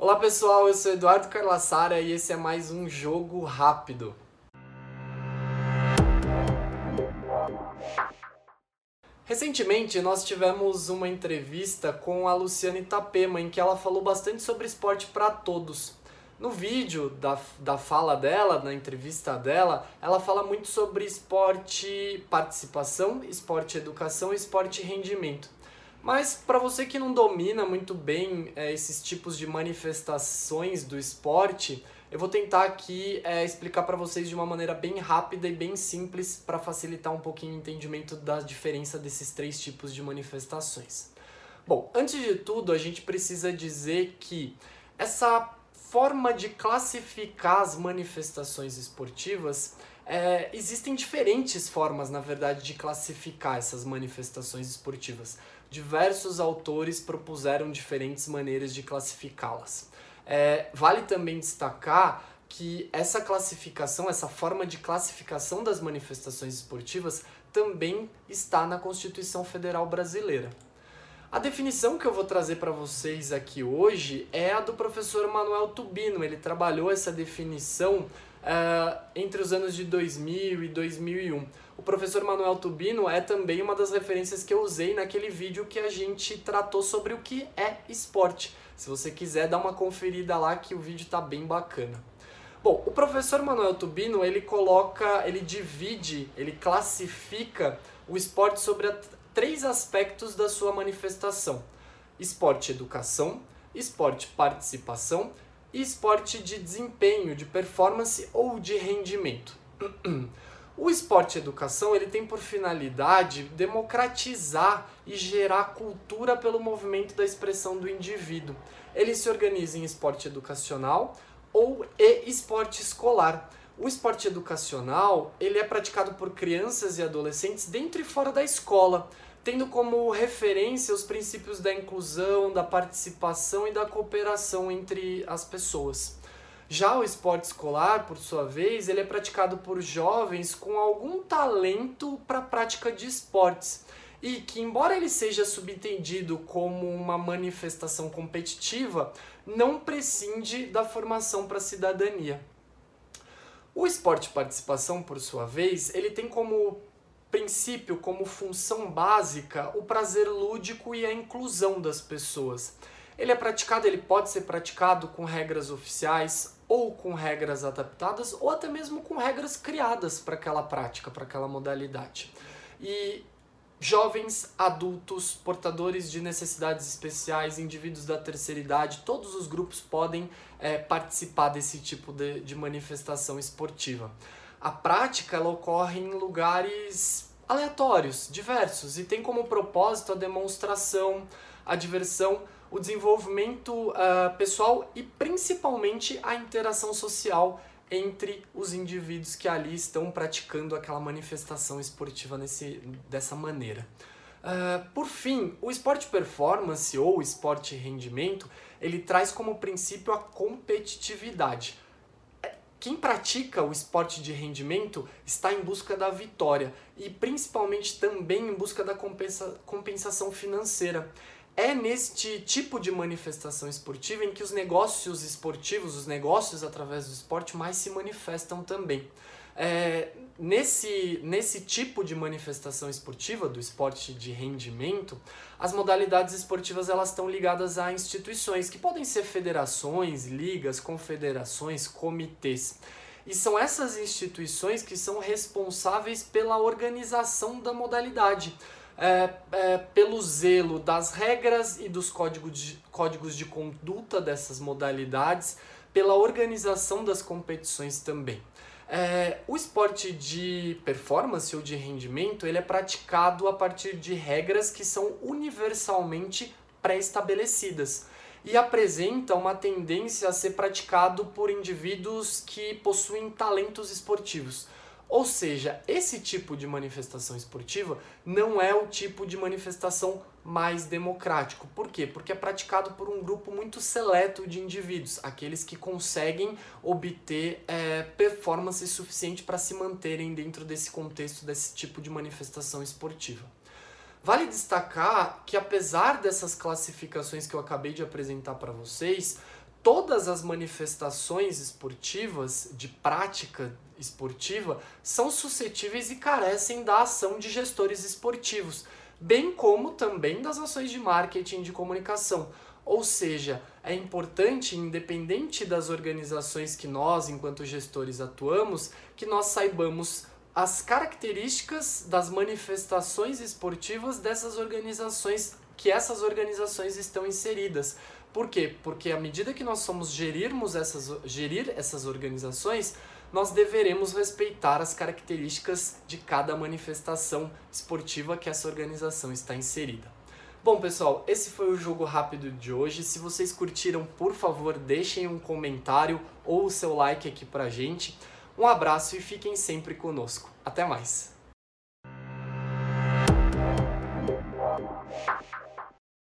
Olá pessoal, eu sou Eduardo Carlassara e esse é mais um Jogo Rápido. Recentemente nós tivemos uma entrevista com a Luciane Itapema em que ela falou bastante sobre esporte para todos. No vídeo da, da fala dela, na entrevista dela, ela fala muito sobre esporte participação, esporte educação e esporte rendimento. Mas para você que não domina muito bem é, esses tipos de manifestações do esporte, eu vou tentar aqui é, explicar para vocês de uma maneira bem rápida e bem simples para facilitar um pouquinho o entendimento da diferença desses três tipos de manifestações. Bom, antes de tudo, a gente precisa dizer que essa forma de classificar as manifestações esportivas é, existem diferentes formas, na verdade, de classificar essas manifestações esportivas diversos autores propuseram diferentes maneiras de classificá-las. É, vale também destacar que essa classificação, essa forma de classificação das manifestações esportivas também está na Constituição Federal Brasileira. A definição que eu vou trazer para vocês aqui hoje é a do professor Manuel Tubino. Ele trabalhou essa definição uh, entre os anos de 2000 e 2001. O professor Manuel Tubino é também uma das referências que eu usei naquele vídeo que a gente tratou sobre o que é esporte. Se você quiser dar uma conferida lá que o vídeo está bem bacana. Bom, o professor Manuel Tubino, ele coloca, ele divide, ele classifica o esporte sobre três aspectos da sua manifestação: esporte educação, esporte participação esporte de desempenho, de performance ou de rendimento. O esporte educação ele tem por finalidade democratizar e gerar cultura pelo movimento da expressão do indivíduo. Ele se organiza em esporte educacional ou e esporte escolar. O esporte educacional ele é praticado por crianças e adolescentes dentro e fora da escola tendo como referência os princípios da inclusão, da participação e da cooperação entre as pessoas. Já o esporte escolar, por sua vez, ele é praticado por jovens com algum talento para a prática de esportes e que, embora ele seja subentendido como uma manifestação competitiva, não prescinde da formação para a cidadania. O esporte participação, por sua vez, ele tem como princípio, como função básica, o prazer lúdico e a inclusão das pessoas. Ele é praticado, ele pode ser praticado com regras oficiais ou com regras adaptadas ou até mesmo com regras criadas para aquela prática, para aquela modalidade. E jovens, adultos, portadores de necessidades especiais, indivíduos da terceira idade, todos os grupos podem é, participar desse tipo de, de manifestação esportiva a prática ela ocorre em lugares aleatórios, diversos, e tem como propósito a demonstração, a diversão, o desenvolvimento uh, pessoal e principalmente a interação social entre os indivíduos que ali estão praticando aquela manifestação esportiva nesse, dessa maneira. Uh, por fim, o esporte performance ou esporte rendimento, ele traz como princípio a competitividade quem pratica o esporte de rendimento está em busca da vitória e principalmente também em busca da compensa, compensação financeira. É neste tipo de manifestação esportiva em que os negócios esportivos, os negócios através do esporte, mais se manifestam também. É, nesse, nesse tipo de manifestação esportiva, do esporte de rendimento, as modalidades esportivas elas estão ligadas a instituições, que podem ser federações, ligas, confederações, comitês. E são essas instituições que são responsáveis pela organização da modalidade. É, é, pelo zelo das regras e dos códigos de, códigos de conduta dessas modalidades, pela organização das competições também. É, o esporte de performance ou de rendimento ele é praticado a partir de regras que são universalmente pré-estabelecidas e apresenta uma tendência a ser praticado por indivíduos que possuem talentos esportivos. Ou seja, esse tipo de manifestação esportiva não é o tipo de manifestação mais democrático. Por quê? Porque é praticado por um grupo muito seleto de indivíduos, aqueles que conseguem obter é, performance suficiente para se manterem dentro desse contexto, desse tipo de manifestação esportiva. Vale destacar que, apesar dessas classificações que eu acabei de apresentar para vocês, todas as manifestações esportivas de prática esportiva são suscetíveis e carecem da ação de gestores esportivos, bem como também das ações de marketing e de comunicação. Ou seja, é importante, independente das organizações que nós, enquanto gestores, atuamos, que nós saibamos as características das manifestações esportivas dessas organizações que essas organizações estão inseridas. Por quê? Porque à medida que nós somos gerirmos essas, gerir essas organizações, nós deveremos respeitar as características de cada manifestação esportiva que essa organização está inserida. Bom, pessoal, esse foi o jogo rápido de hoje. Se vocês curtiram, por favor, deixem um comentário ou o seu like aqui pra gente. Um abraço e fiquem sempre conosco. Até mais!